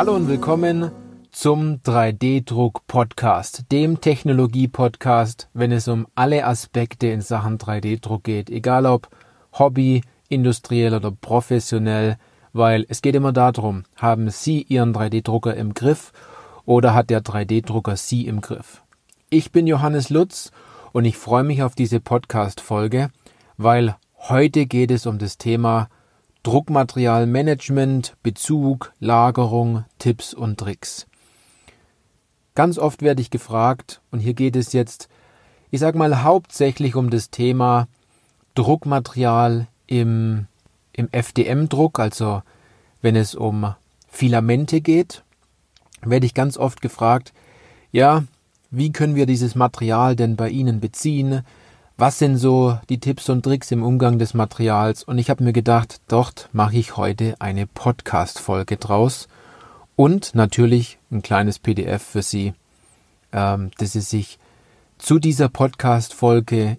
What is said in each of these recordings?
Hallo und willkommen zum 3D-Druck-Podcast, dem Technologie-Podcast, wenn es um alle Aspekte in Sachen 3D-Druck geht, egal ob Hobby, industriell oder professionell, weil es geht immer darum, haben Sie Ihren 3D-Drucker im Griff oder hat der 3D-Drucker Sie im Griff? Ich bin Johannes Lutz und ich freue mich auf diese Podcast-Folge, weil heute geht es um das Thema Druckmaterialmanagement, Bezug, Lagerung, Tipps und Tricks. Ganz oft werde ich gefragt, und hier geht es jetzt, ich sag mal, hauptsächlich um das Thema Druckmaterial im, im FDM-Druck, also wenn es um Filamente geht, werde ich ganz oft gefragt, ja, wie können wir dieses Material denn bei Ihnen beziehen? Was sind so die Tipps und Tricks im Umgang des Materials? Und ich habe mir gedacht, dort mache ich heute eine Podcast-Folge draus und natürlich ein kleines PDF für Sie, ähm, dass Sie sich zu dieser Podcast-Folge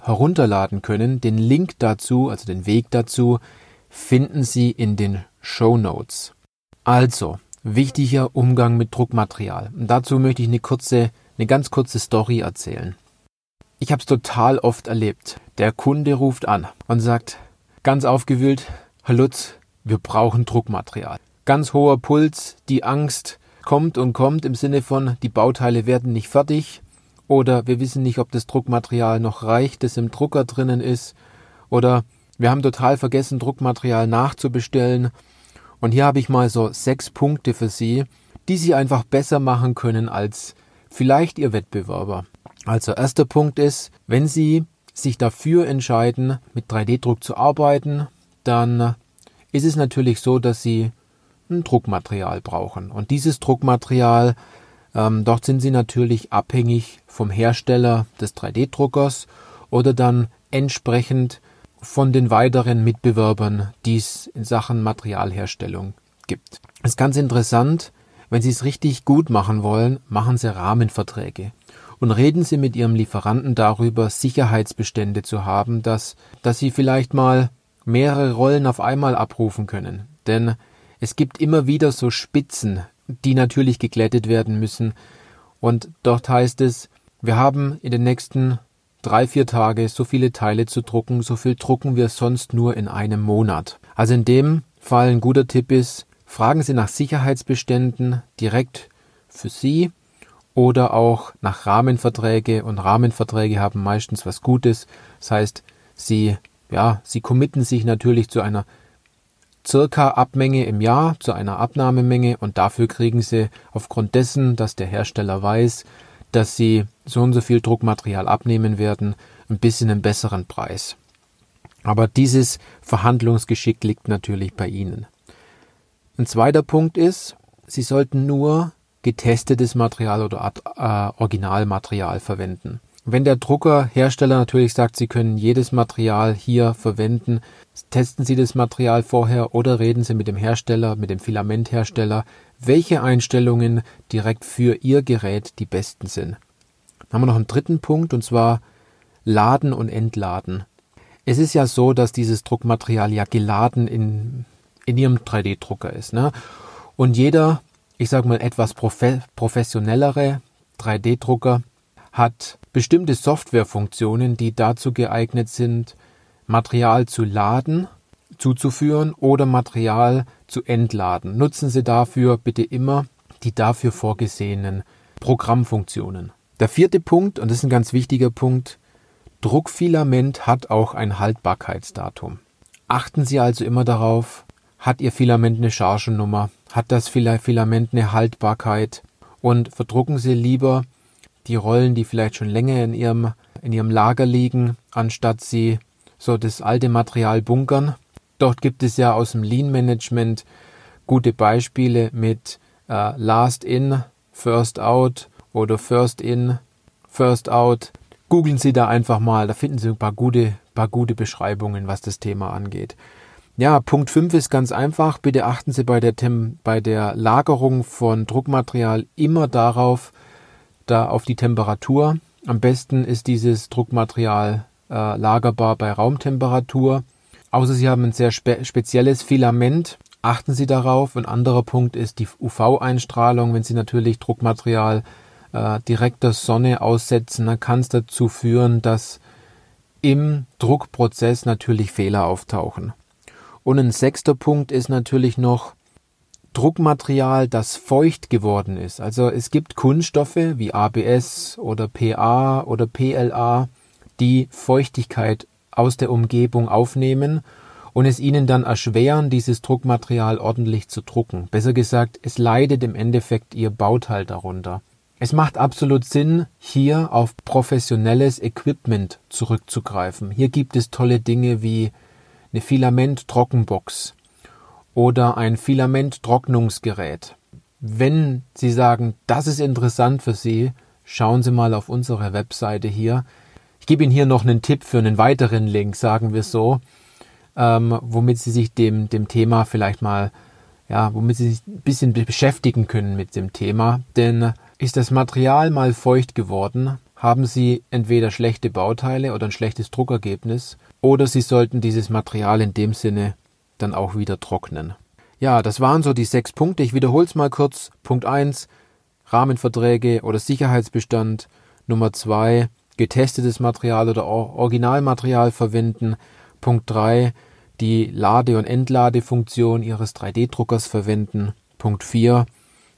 herunterladen können. Den Link dazu, also den Weg dazu, finden Sie in den Show Notes. Also, wichtiger Umgang mit Druckmaterial. Und dazu möchte ich eine kurze, eine ganz kurze Story erzählen. Ich habe es total oft erlebt. Der Kunde ruft an und sagt, ganz aufgewühlt, Herr Lutz, wir brauchen Druckmaterial. Ganz hoher Puls, die Angst kommt und kommt im Sinne von, die Bauteile werden nicht fertig oder wir wissen nicht, ob das Druckmaterial noch reicht, das im Drucker drinnen ist oder wir haben total vergessen, Druckmaterial nachzubestellen. Und hier habe ich mal so sechs Punkte für Sie, die Sie einfach besser machen können als vielleicht Ihr Wettbewerber. Also erster Punkt ist, wenn Sie sich dafür entscheiden, mit 3D-Druck zu arbeiten, dann ist es natürlich so, dass Sie ein Druckmaterial brauchen. Und dieses Druckmaterial, ähm, dort sind Sie natürlich abhängig vom Hersteller des 3D-Druckers oder dann entsprechend von den weiteren Mitbewerbern, die es in Sachen Materialherstellung gibt. Es ist ganz interessant, wenn Sie es richtig gut machen wollen, machen Sie Rahmenverträge und reden Sie mit Ihrem Lieferanten darüber, Sicherheitsbestände zu haben, dass, dass Sie vielleicht mal mehrere Rollen auf einmal abrufen können. Denn es gibt immer wieder so Spitzen, die natürlich geglättet werden müssen. Und dort heißt es, wir haben in den nächsten drei, vier Tage so viele Teile zu drucken, so viel drucken wir sonst nur in einem Monat. Also in dem Fall ein guter Tipp ist, fragen Sie nach Sicherheitsbeständen direkt für Sie oder auch nach Rahmenverträge und Rahmenverträge haben meistens was Gutes. Das heißt, sie, ja, sie committen sich natürlich zu einer circa Abmenge im Jahr, zu einer Abnahmemenge und dafür kriegen sie aufgrund dessen, dass der Hersteller weiß, dass sie so und so viel Druckmaterial abnehmen werden, ein bisschen einen besseren Preis. Aber dieses Verhandlungsgeschick liegt natürlich bei Ihnen. Ein zweiter Punkt ist, Sie sollten nur getestetes Material oder äh, Originalmaterial verwenden. Wenn der Druckerhersteller natürlich sagt, Sie können jedes Material hier verwenden, testen Sie das Material vorher oder reden Sie mit dem Hersteller, mit dem Filamenthersteller, welche Einstellungen direkt für Ihr Gerät die besten sind. Dann haben wir noch einen dritten Punkt und zwar Laden und Entladen. Es ist ja so, dass dieses Druckmaterial ja geladen in, in Ihrem 3D-Drucker ist. Ne? Und jeder ich sage mal, etwas profe professionellere 3D-Drucker hat bestimmte Softwarefunktionen, die dazu geeignet sind, Material zu laden, zuzuführen oder Material zu entladen. Nutzen Sie dafür bitte immer die dafür vorgesehenen Programmfunktionen. Der vierte Punkt, und das ist ein ganz wichtiger Punkt, Druckfilament hat auch ein Haltbarkeitsdatum. Achten Sie also immer darauf, hat Ihr Filament eine Chargennummer, hat das Filament eine Haltbarkeit und verdrucken Sie lieber die Rollen, die vielleicht schon länger in Ihrem, in Ihrem Lager liegen, anstatt Sie so das alte Material bunkern. Dort gibt es ja aus dem Lean Management gute Beispiele mit äh, Last in, First out oder First in, First out. Googeln Sie da einfach mal, da finden Sie ein paar gute, paar gute Beschreibungen, was das Thema angeht. Ja, Punkt 5 ist ganz einfach. Bitte achten Sie bei der, Tem bei der Lagerung von Druckmaterial immer darauf, da auf die Temperatur. Am besten ist dieses Druckmaterial äh, lagerbar bei Raumtemperatur. Außer Sie haben ein sehr spe spezielles Filament, achten Sie darauf. Ein anderer Punkt ist die UV-Einstrahlung. Wenn Sie natürlich Druckmaterial äh, direkt der Sonne aussetzen, dann kann es dazu führen, dass im Druckprozess natürlich Fehler auftauchen. Und ein sechster Punkt ist natürlich noch Druckmaterial, das feucht geworden ist. Also es gibt Kunststoffe wie ABS oder PA oder PLA, die Feuchtigkeit aus der Umgebung aufnehmen und es ihnen dann erschweren, dieses Druckmaterial ordentlich zu drucken. Besser gesagt, es leidet im Endeffekt ihr Bauteil darunter. Es macht absolut Sinn, hier auf professionelles Equipment zurückzugreifen. Hier gibt es tolle Dinge wie eine Filament-Trockenbox oder ein Filament-Trocknungsgerät. Wenn Sie sagen, das ist interessant für Sie, schauen Sie mal auf unsere Webseite hier. Ich gebe Ihnen hier noch einen Tipp für einen weiteren Link, sagen wir so, ähm, womit Sie sich dem, dem Thema vielleicht mal, ja, womit Sie sich ein bisschen beschäftigen können mit dem Thema. Denn ist das Material mal feucht geworden, haben Sie entweder schlechte Bauteile oder ein schlechtes Druckergebnis, oder Sie sollten dieses Material in dem Sinne dann auch wieder trocknen. Ja, das waren so die sechs Punkte. Ich wiederhole es mal kurz. Punkt eins Rahmenverträge oder Sicherheitsbestand. Nummer zwei getestetes Material oder Originalmaterial verwenden. Punkt drei die Lade- und Entladefunktion Ihres 3D-Druckers verwenden. Punkt vier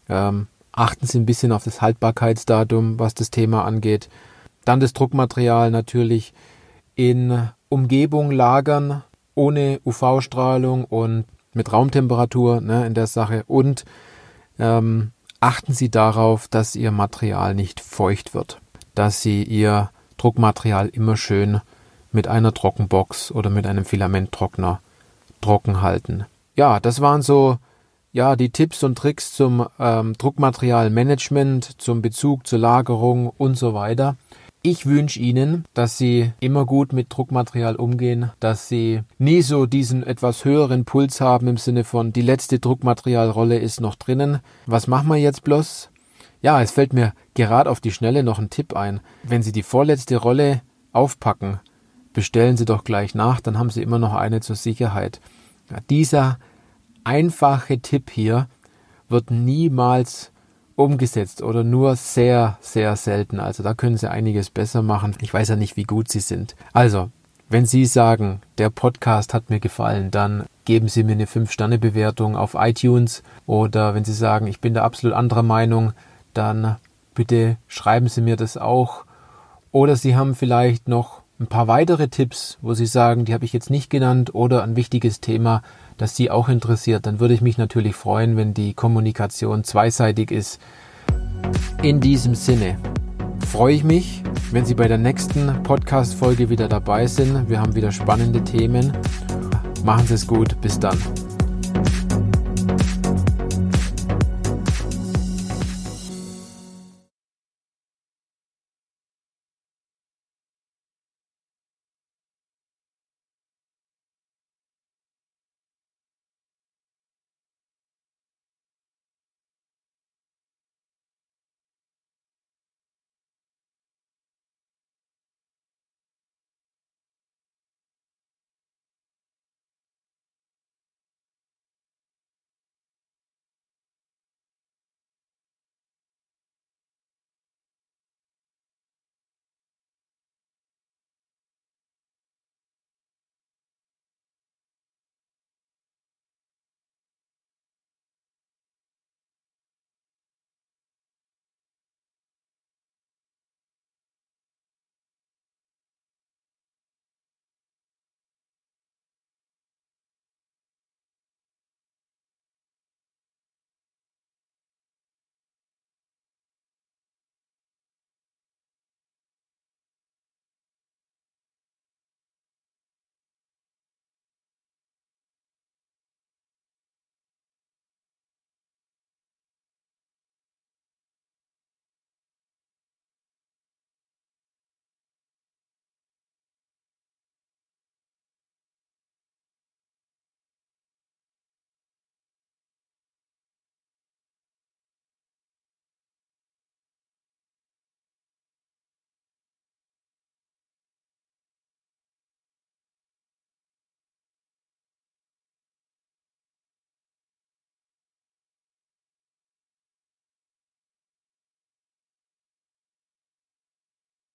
ähm, achten Sie ein bisschen auf das Haltbarkeitsdatum, was das Thema angeht. Dann das Druckmaterial natürlich in Umgebung lagern, ohne UV-Strahlung und mit Raumtemperatur ne, in der Sache und ähm, achten Sie darauf, dass Ihr Material nicht feucht wird, dass Sie Ihr Druckmaterial immer schön mit einer Trockenbox oder mit einem Filamenttrockner trocken halten. Ja, das waren so ja die Tipps und Tricks zum ähm, Druckmaterialmanagement, zum Bezug zur Lagerung und so weiter. Ich wünsche Ihnen, dass Sie immer gut mit Druckmaterial umgehen, dass Sie nie so diesen etwas höheren Puls haben im Sinne von, die letzte Druckmaterialrolle ist noch drinnen. Was machen wir jetzt bloß? Ja, es fällt mir gerade auf die Schnelle noch ein Tipp ein. Wenn Sie die vorletzte Rolle aufpacken, bestellen Sie doch gleich nach, dann haben Sie immer noch eine zur Sicherheit. Ja, dieser einfache Tipp hier wird niemals umgesetzt oder nur sehr, sehr selten. Also da können Sie einiges besser machen. Ich weiß ja nicht, wie gut Sie sind. Also, wenn Sie sagen, der Podcast hat mir gefallen, dann geben Sie mir eine 5-Sterne-Bewertung auf iTunes oder wenn Sie sagen, ich bin da absolut anderer Meinung, dann bitte schreiben Sie mir das auch. Oder Sie haben vielleicht noch ein paar weitere Tipps, wo Sie sagen, die habe ich jetzt nicht genannt oder ein wichtiges Thema, das Sie auch interessiert, dann würde ich mich natürlich freuen, wenn die Kommunikation zweiseitig ist. In diesem Sinne freue ich mich, wenn Sie bei der nächsten Podcast-Folge wieder dabei sind. Wir haben wieder spannende Themen. Machen Sie es gut. Bis dann.